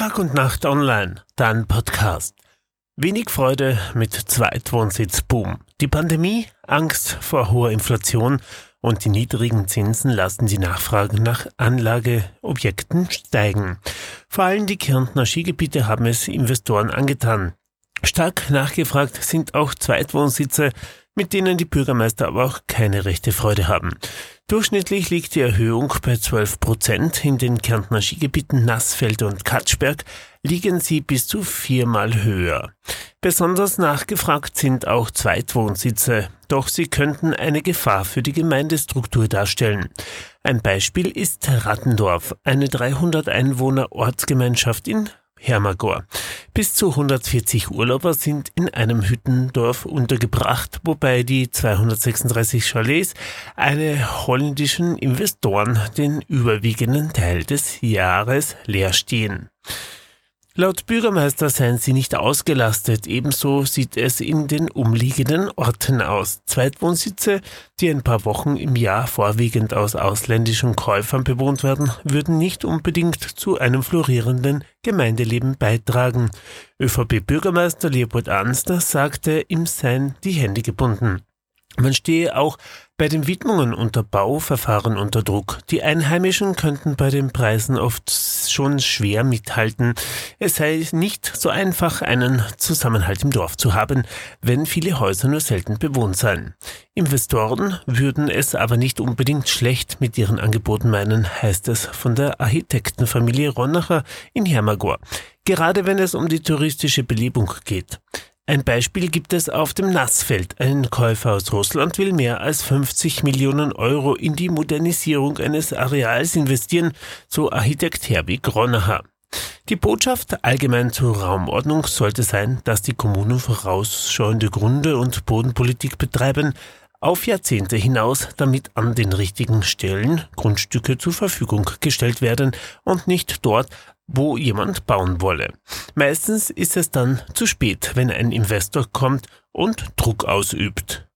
Tag und Nacht online, dein Podcast. Wenig Freude mit Zweitwohnsitzboom. Die Pandemie, Angst vor hoher Inflation und die niedrigen Zinsen lassen die Nachfrage nach Anlageobjekten steigen. Vor allem die Kärntner Skigebiete haben es Investoren angetan. Stark nachgefragt sind auch Zweitwohnsitze, mit denen die Bürgermeister aber auch keine rechte Freude haben. Durchschnittlich liegt die Erhöhung bei 12 Prozent. In den Kärntner Skigebieten Nassfeld und Katschberg liegen sie bis zu viermal höher. Besonders nachgefragt sind auch Zweitwohnsitze, doch sie könnten eine Gefahr für die Gemeindestruktur darstellen. Ein Beispiel ist Rattendorf, eine 300 Einwohner Ortsgemeinschaft in Hermagor. Bis zu 140 Urlauber sind in einem Hüttendorf untergebracht, wobei die 236 Chalets eine holländischen Investoren den überwiegenden Teil des Jahres leer stehen. Laut Bürgermeister seien sie nicht ausgelastet. Ebenso sieht es in den umliegenden Orten aus. Zweitwohnsitze, die ein paar Wochen im Jahr vorwiegend aus ausländischen Käufern bewohnt werden, würden nicht unbedingt zu einem florierenden Gemeindeleben beitragen. ÖVP-Bürgermeister Leopold Ansner sagte, ihm seien die Hände gebunden. Man stehe auch bei den Widmungen unter Bauverfahren unter Druck. Die Einheimischen könnten bei den Preisen oft schon schwer mithalten. Es sei nicht so einfach, einen Zusammenhalt im Dorf zu haben, wenn viele Häuser nur selten bewohnt seien. Investoren würden es aber nicht unbedingt schlecht mit ihren Angeboten meinen, heißt es von der Architektenfamilie Ronacher in Hermagor. Gerade wenn es um die touristische Belebung geht. Ein Beispiel gibt es auf dem Nassfeld. Ein Käufer aus Russland will mehr als 50 Millionen Euro in die Modernisierung eines Areals investieren, so Architekt Herbig Gronacher. Die Botschaft allgemein zur Raumordnung sollte sein, dass die Kommunen vorausschauende Gründe und Bodenpolitik betreiben, auf Jahrzehnte hinaus, damit an den richtigen Stellen Grundstücke zur Verfügung gestellt werden und nicht dort, wo jemand bauen wolle. Meistens ist es dann zu spät, wenn ein Investor kommt und Druck ausübt.